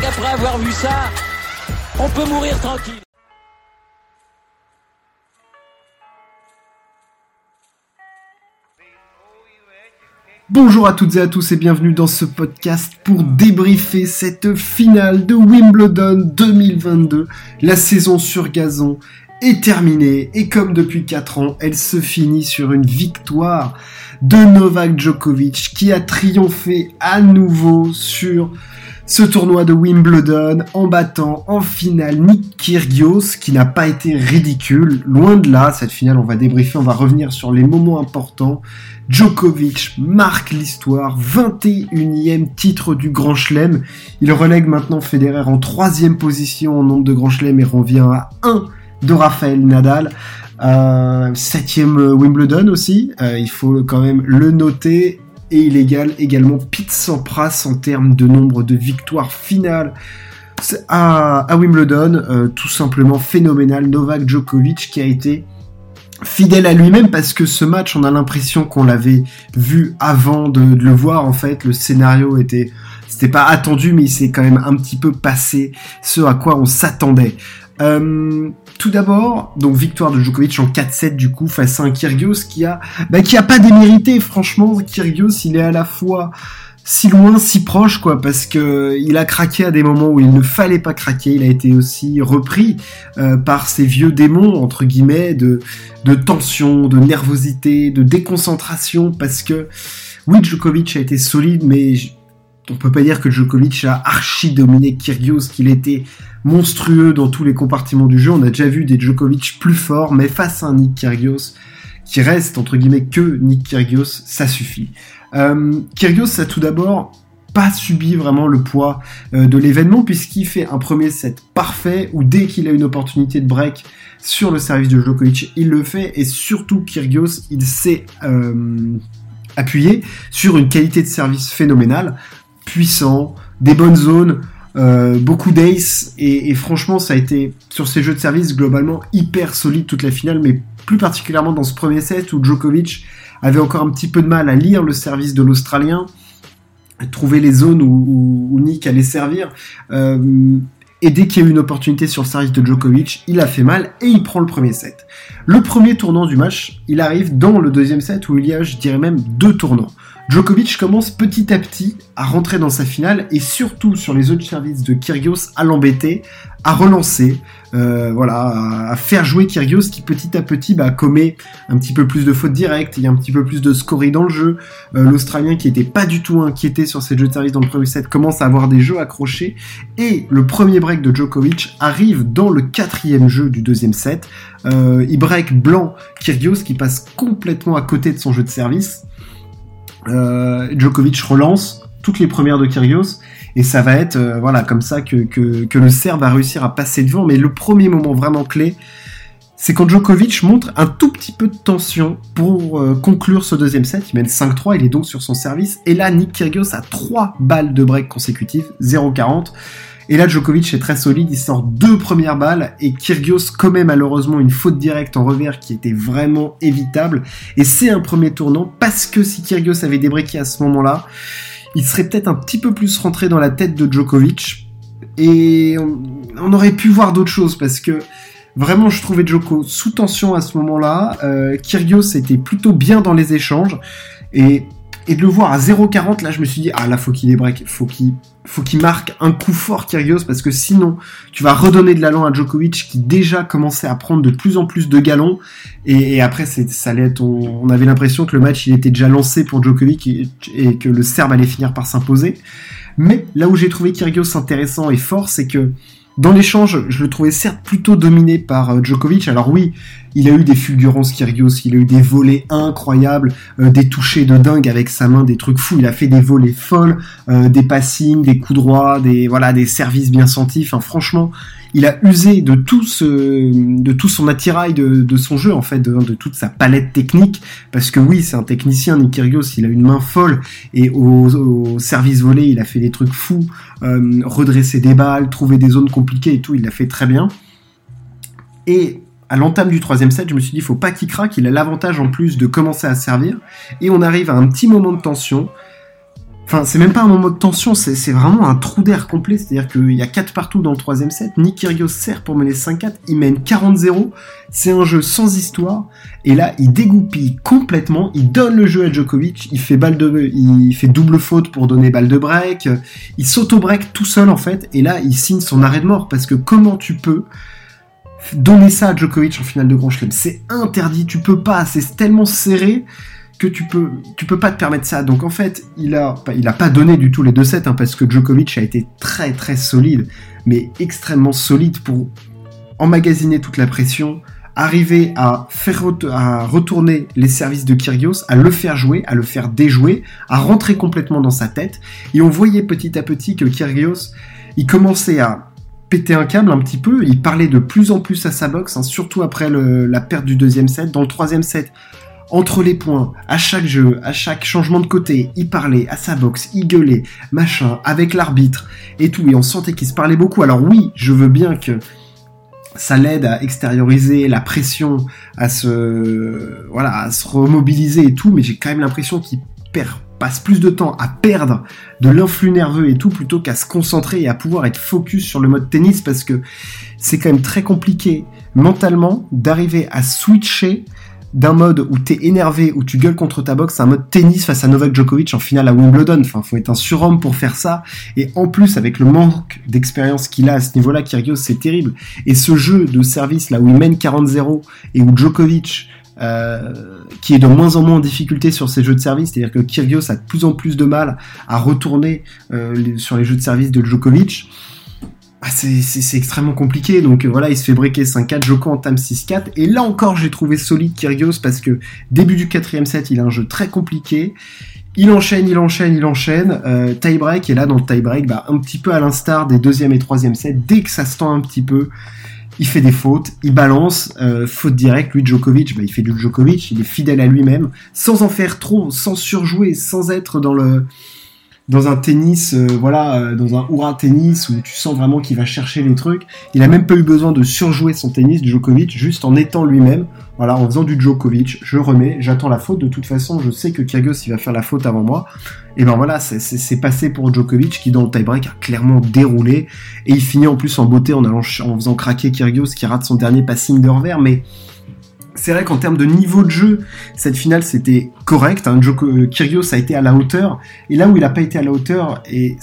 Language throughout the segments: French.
qu'après avoir vu ça, on peut mourir tranquille. Bonjour à toutes et à tous et bienvenue dans ce podcast pour débriefer cette finale de Wimbledon 2022. La saison sur gazon est terminée et comme depuis 4 ans, elle se finit sur une victoire de Novak Djokovic qui a triomphé à nouveau sur ce tournoi de Wimbledon en battant en finale Nick Kyrgios qui n'a pas été ridicule. Loin de là, cette finale, on va débriefer, on va revenir sur les moments importants. Djokovic marque l'histoire, 21e titre du Grand Chelem. Il relègue maintenant Federer en troisième position en nombre de Grand Chelem et revient à 1 de Rafael Nadal. Euh, septième Wimbledon aussi, euh, il faut quand même le noter et il égale également Pete Sampras en termes de nombre de victoires finales à, Wimbledon. Euh, tout simplement phénoménal. Novak Djokovic qui a été fidèle à lui-même parce que ce match, on a l'impression qu'on l'avait vu avant de, le voir. En fait, le scénario était, c'était pas attendu, mais il s'est quand même un petit peu passé ce à quoi on s'attendait. Euh, tout d'abord, donc victoire de Djokovic en 4-7 du coup face à un Kyrgios qui a, bah, qui a pas démérité. Franchement, Kyrgios, il est à la fois si loin, si proche, quoi, parce que il a craqué à des moments où il ne fallait pas craquer. Il a été aussi repris euh, par ces vieux démons entre guillemets de de tension, de nervosité, de déconcentration, parce que oui, Djokovic a été solide, mais on peut pas dire que Djokovic a archi dominé Kyrgios, qu'il était monstrueux dans tous les compartiments du jeu. On a déjà vu des Djokovic plus forts, mais face à un Nick Kyrgios qui reste entre guillemets que Nick Kyrgios, ça suffit. Euh, Kyrgios a tout d'abord pas subi vraiment le poids euh, de l'événement puisqu'il fait un premier set parfait où dès qu'il a une opportunité de break sur le service de Djokovic, il le fait et surtout Kyrgios, il s'est euh, appuyé sur une qualité de service phénoménale puissant, des bonnes zones, euh, beaucoup d'ace et, franchement ça a été sur ces jeux de service globalement hyper solide toute la finale mais plus particulièrement dans ce premier set où Djokovic avait encore un petit peu de mal à lire le service de l'Australien, trouver les zones où, Nick allait servir. Euh, et dès qu'il y a eu une opportunité sur le service de Djokovic, il a fait mal et il prend le premier set. Le premier tournant du match, il arrive dans le deuxième set où il y a, je dirais même, deux tournants. Djokovic commence petit à petit à rentrer dans sa finale et surtout sur les autres services de Kyrgios à l'embêter, à relancer, euh, voilà, à faire jouer Kyrgios qui petit à petit bah, commet un petit peu plus de fautes directes, il y a un petit peu plus de scoring dans le jeu. Euh, L'Australien qui était pas du tout inquiété sur ses jeux de service dans le premier set commence à avoir des jeux accrochés et le premier break de Djokovic arrive dans le quatrième jeu du deuxième set. Euh, il break blanc Kyrgios qui passe complètement à côté de son jeu de service. Euh, Djokovic relance toutes les premières de Kyrgios et ça va être euh, voilà comme ça que, le Serbe va réussir à passer devant. Mais le premier moment vraiment clé, c'est quand Djokovic montre un tout petit peu de tension pour euh, conclure ce deuxième set. Il mène 5-3, il est donc sur son service. Et là, Nick Kyrgios a 3 balles de break consécutives, 0-40. Et là, Djokovic est très solide, il sort deux premières balles et Kyrgios commet malheureusement une faute directe en revers qui était vraiment évitable. Et c'est un premier tournant parce que si Kyrgios avait débreaké à ce moment-là, il serait peut-être un petit peu plus rentré dans la tête de Djokovic. Et on, aurait pu voir d'autres choses parce que vraiment je trouvais Djoko sous tension à ce moment-là. Euh, Kyrgios était plutôt bien dans les échanges. Et et de le voir à 0,40, là, je me suis dit, ah là, faut qu'il break, faut qu'il, faut qu'il marque un coup fort, Kyrgios, parce que sinon, tu vas redonner de l'allant à Djokovic, qui déjà commençait à prendre de plus en plus de galons, et, après, ça allait être, on, avait l'impression que le match, il était déjà lancé pour Djokovic, et, que le Serbe allait finir par s'imposer. Mais là où j'ai trouvé Kyrgios intéressant et fort, c'est que, dans l'échange, je le trouvais certes plutôt dominé par euh, Djokovic. Alors oui, il a eu des fulgurances Kyrgios, il a eu des volets incroyables, euh, des touchés de dingue avec sa main, des trucs fous. Il a fait des volets folles, euh, des passings, des coups droits, des voilà, des services bien sentis. Enfin, franchement, il a usé de tout son attirail de, son jeu en fait, de, toute sa palette technique. Parce que oui, c'est un technicien, Nick Kyrgios, il a une main folle et au, service volé, il a fait des trucs fous, euh, redresser des balles, trouver des zones compliquées et tout. Il l'a fait très bien. Et à l'entame du troisième set, je me suis dit, faut pas qu'il craque, il a l'avantage en plus de commencer à servir. Et on arrive à un petit moment de tension. Enfin, c'est même pas un moment de tension, c'est vraiment un trou d'air complet. C'est-à-dire qu'il y a 4 partout dans le troisième set. Nick Kyrgios sert pour mener 5-4. Il mène 40-0. C'est un jeu sans histoire. Et là, il dégoupille complètement. Il donne le jeu à Djokovic. Il fait balle de, il fait double faute pour donner balle de break. Il s'auto-break tout seul, en fait. Et là, il signe son arrêt de mort. Parce que comment tu peux donner ça à Djokovic en finale de Grand Chelem? C'est interdit. Tu peux pas. C'est tellement serré que tu peux, tu peux pas te permettre ça. Donc en fait, il a, il a pas donné du tout les deux sets, hein, parce que Djokovic a été très très solide, mais extrêmement solide pour emmagasiner toute la pression, arriver à faire à retourner les services de Kyrgios, à le faire jouer, à le faire déjouer, à rentrer complètement dans sa tête. Et on voyait petit à petit que Kyrgios, il commençait à péter un câble un petit peu. Il parlait de plus en plus à sa boxe, hein, surtout après la perte du deuxième set. Dans le troisième set, entre les points, à chaque jeu, à chaque changement de côté, il parlait à sa boxe, il gueulait, machin, avec l'arbitre et tout, et on sentait qu'il se parlait beaucoup. Alors oui, je veux bien que ça l'aide à extérioriser la pression, à se, voilà, à se remobiliser et tout, mais j'ai quand même l'impression qu'il passe plus de temps à perdre de l'influx nerveux et tout plutôt qu'à se concentrer et à pouvoir être focus sur le mode tennis parce que c'est quand même très compliqué mentalement d'arriver à switcher d'un mode où t'es énervé, où tu gueules contre ta boxe, un mode tennis face à Novak Djokovic en finale à Wimbledon. Enfin, faut être un surhomme pour faire ça. Et en plus, avec le manque d'expérience qu'il a à ce niveau-là, Kyrgios, c'est terrible. Et ce jeu de service là où il mène 40-0 et où Djokovic euh, qui est de moins en moins en difficulté sur ses jeux de service, c'est-à-dire que Kyrgios a de plus en plus de mal à retourner euh, sur les jeux de service de Djokovic. Ah, c'est extrêmement compliqué. Donc euh, voilà, il se fait breaker 5-4, Joko entame 6-4. Et là encore, j'ai trouvé solide Kyrgios parce que début du quatrième set, il a un jeu très compliqué. Il enchaîne, il enchaîne, il enchaîne. Euh, tie break, et là dans le tie break, bah, un petit peu à l'instar des deuxième et troisième sets, dès que ça se tend un petit peu, il fait des fautes, il balance, euh, faute directe, lui Djokovic, bah, il fait du Djokovic, il est fidèle à lui-même, sans en faire trop, sans surjouer, sans être dans le dans un tennis, euh, voilà, euh, dans un hurrah tennis où tu sens vraiment qu'il va chercher les trucs. Il a même pas eu besoin de surjouer son tennis, Djokovic, juste en étant lui-même. Voilà, en faisant du Djokovic, je remets, j'attends la faute. De toute façon, je sais que Kyrgios il va faire la faute avant moi. Et ben voilà, c'est passé pour Djokovic qui dans le tie-break a clairement déroulé et il finit en plus en beauté en allant en faisant craquer Kyrgios qui rate son dernier passing de revers. Mais c'est vrai qu'en termes de niveau de jeu, cette finale c'était correct. Hein. Euh, Kyrgios a été à la hauteur, et là où il n'a pas été à la hauteur, et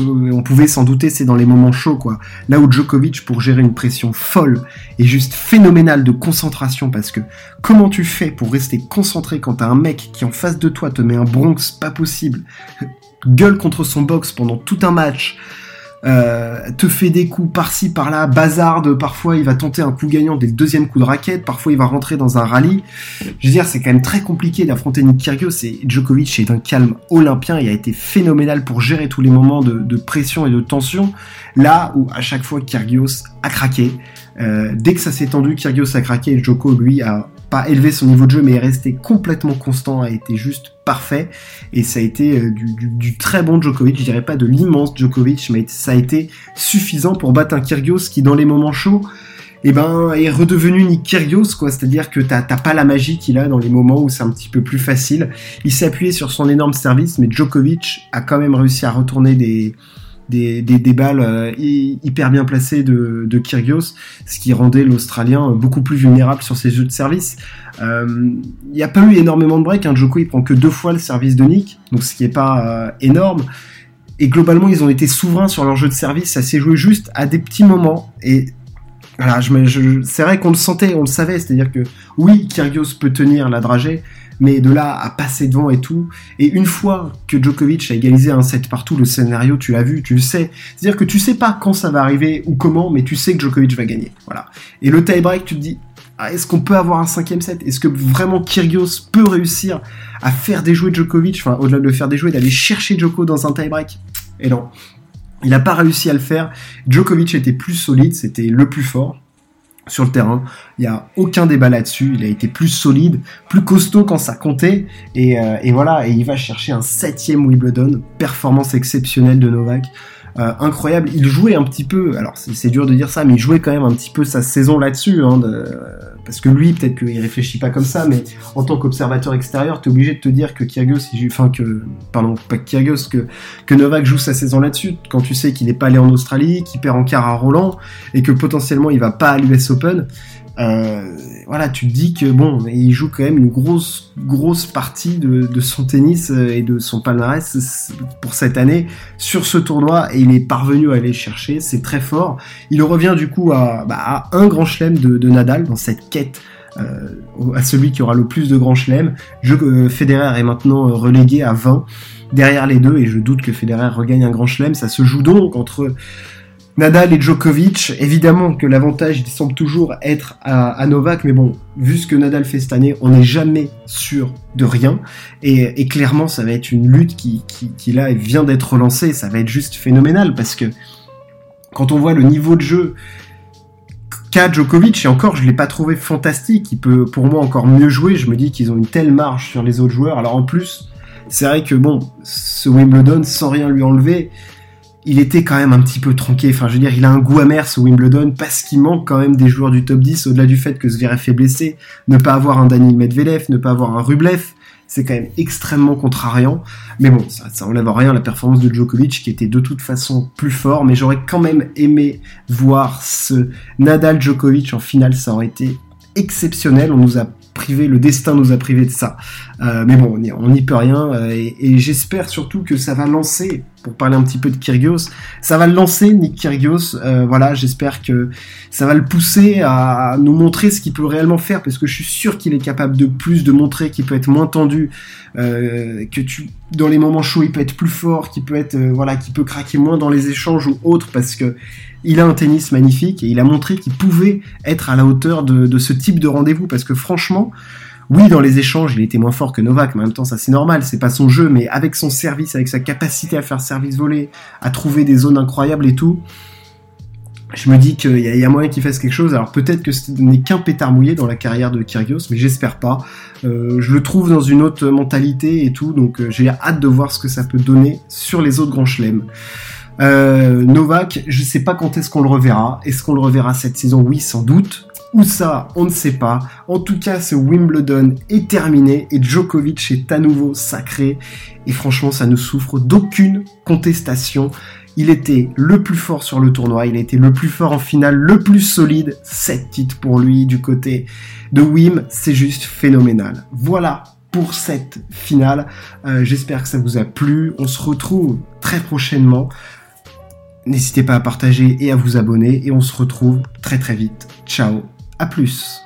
on pouvait s'en douter, c'est dans les moments chauds, quoi. Là où Djokovic, pour gérer une pression folle et juste phénoménale de concentration, parce que comment tu fais pour rester concentré quand t'as un mec qui en face de toi te met un Bronx pas possible, gueule contre son box pendant tout un match, euh, te fait des coups par-ci par-là, bazarde, parfois il va tenter un coup gagnant dès le deuxième coup de raquette, parfois il va rentrer dans un rallye. Je veux dire, c'est quand même très compliqué d'affronter Nick Kyrgios et Djokovic est d'un calme olympien, il a été phénoménal pour gérer tous les moments de, pression et de tension, là où à chaque fois Kyrgios a craqué, euh, dès que ça s'est tendu, Kyrgios a craqué et Djoko lui a pas élevé son niveau de jeu, mais est resté complètement constant, a été juste parfait. Et ça a été euh, du, très bon Djokovic, je dirais pas de l'immense Djokovic, mais ça a été suffisant pour battre un Kyrgios qui, dans les moments chauds, eh ben, est redevenu Nick Kyrgios, quoi. C'est-à-dire que t'as pas la magie qu'il a dans les moments où c'est un petit peu plus facile. Il s'est appuyé sur son énorme service, mais Djokovic a quand même réussi à retourner des, des, balles euh, hyper bien placées de, de Kyrgios, ce qui rendait l'Australien beaucoup plus vulnérable sur ses jeux de service. Il euh, n'y a pas eu énormément de breaks, hein. Il prend que deux fois le service de Nick, donc ce qui est pas euh, énorme. Et globalement, ils ont été souverains sur leur jeu de service, ça s'est joué juste à des petits moments. Et voilà, je, c'est vrai qu'on le sentait, on le savait, c'est-à-dire que oui, Kyrgios peut tenir la dragée, mais de là à passer devant et tout. Et une fois que Djokovic a égalisé un set partout, le scénario, tu l'as vu, tu le sais. C'est-à-dire que tu sais pas quand ça va arriver ou comment, mais tu sais que Djokovic va gagner. Voilà. Et le tie-break, tu te dis, ah, est-ce qu'on peut avoir un cinquième set? Est-ce que vraiment Kyrgios peut réussir à faire déjouer Djokovic, enfin au-delà de le faire déjouer, d'aller chercher Djoko dans un tie-break? Et non. Il n'a pas réussi à le faire. Djokovic était plus solide, c'était le plus fort sur le terrain. Il n'y a aucun débat là-dessus. Il a été plus solide, plus costaud quand ça comptait. Et, euh, voilà, et il va chercher un septième Wimbledon. Performance exceptionnelle de Novak. Euh, incroyable. Il jouait un petit peu, alors c'est dur de dire ça, mais il jouait quand même un petit peu sa saison là-dessus, hein, parce que lui, peut-être qu'il réfléchit pas comme ça, mais en tant qu'observateur extérieur, t'es obligé de te dire que Kyrgios, enfin que, pardon, pas Kyrgios, que, que Novak joue sa saison là-dessus, quand tu sais qu'il n'est pas allé en Australie, qu'il perd en quart à Roland, et que potentiellement il va pas à l'US Open. Euh, voilà, tu te dis que bon, il joue quand même une grosse, grosse partie de, son tennis euh, et de son palmarès pour cette année sur ce tournoi et il est parvenu à aller chercher, c'est très fort. Il revient du coup à, bah, un grand chelem de, Nadal dans cette quête euh, à celui qui aura le plus de grands chelems. Je, Federer est maintenant relégué à 20 derrière les deux et je doute que Federer regagne un grand chelem. Ça se joue donc entre Nadal et Djokovic, évidemment que l'avantage semble toujours être à, Novak, mais bon, vu ce que Nadal fait cette année, on n'est jamais sûr de rien. Et, clairement, ça va être une lutte qui, là vient d'être relancée, ça va être juste phénoménal parce que quand on voit le niveau de jeu qu'a Djokovic, et encore je l'ai pas trouvé fantastique, il peut pour moi encore mieux jouer, je me dis qu'ils ont une telle marge sur les autres joueurs. Alors en plus, c'est vrai que bon, ce Wimbledon, sans rien lui enlever, il était quand même un petit peu tronqué. Enfin, je veux dire, il a un goût amer ce Wimbledon parce qu'il manque quand même des joueurs du top 10 au-delà du fait que Zverev est blessé. Ne pas avoir un Daniel Medvedev, ne pas avoir un Rublev, c'est quand même extrêmement contrariant. Mais bon, ça, ça enlève rien la performance de Djokovic qui était de toute façon plus fort. Mais j'aurais quand même aimé voir ce Nadal Djokovic en finale. Ça aurait été exceptionnel. On nous a privé, le destin nous a privé de ça. Euh, mais bon, on n'y peut rien. Euh, et, j'espère surtout que ça va lancer, pour parler un petit peu de Kyrgios, ça va le lancer, Nick Kyrgios. Euh, voilà, j'espère que ça va le pousser à nous montrer ce qu'il peut réellement faire, parce que je suis sûr qu'il est capable de plus, de montrer qu'il peut être moins tendu, que tu, dans les moments chauds, il peut être plus fort, qu'il peut être, voilà, qu'il peut craquer moins dans les échanges ou autres, parce que il a un tennis magnifique et il a montré qu'il pouvait être à la hauteur de, ce type de rendez-vous parce que franchement, oui, dans les échanges, il était moins fort que Novak, mais en même temps, ça c'est normal, c'est pas son jeu, mais avec son service, avec sa capacité à faire service volé, à trouver des zones incroyables et tout, je me dis qu'il y, a moyen qu'il fasse quelque chose. Alors peut-être que ce n'est qu'un pétard mouillé dans la carrière de Kyrgios, mais j'espère pas. Euh, je le trouve dans une autre mentalité et tout, donc euh, j'ai hâte de voir ce que ça peut donner sur les autres grands chelems. Euh, Novak, je sais pas quand est-ce qu'on le reverra. Est-ce qu'on le reverra cette saison? Oui, sans doute. Où ça, on ne sait pas. En tout cas, ce Wimbledon est terminé et Djokovic est à nouveau sacré. Et franchement, ça ne souffre d'aucune contestation. Il était le plus fort sur le tournoi, il été le plus fort en finale, le plus solide. 7 titres pour lui du côté de Wim, c'est juste phénoménal. Voilà pour cette finale. Euh, j'espère que ça vous a plu. On se retrouve très prochainement N'hésitez pas à partager et à vous abonner et on se retrouve très très vite. Ciao, à plus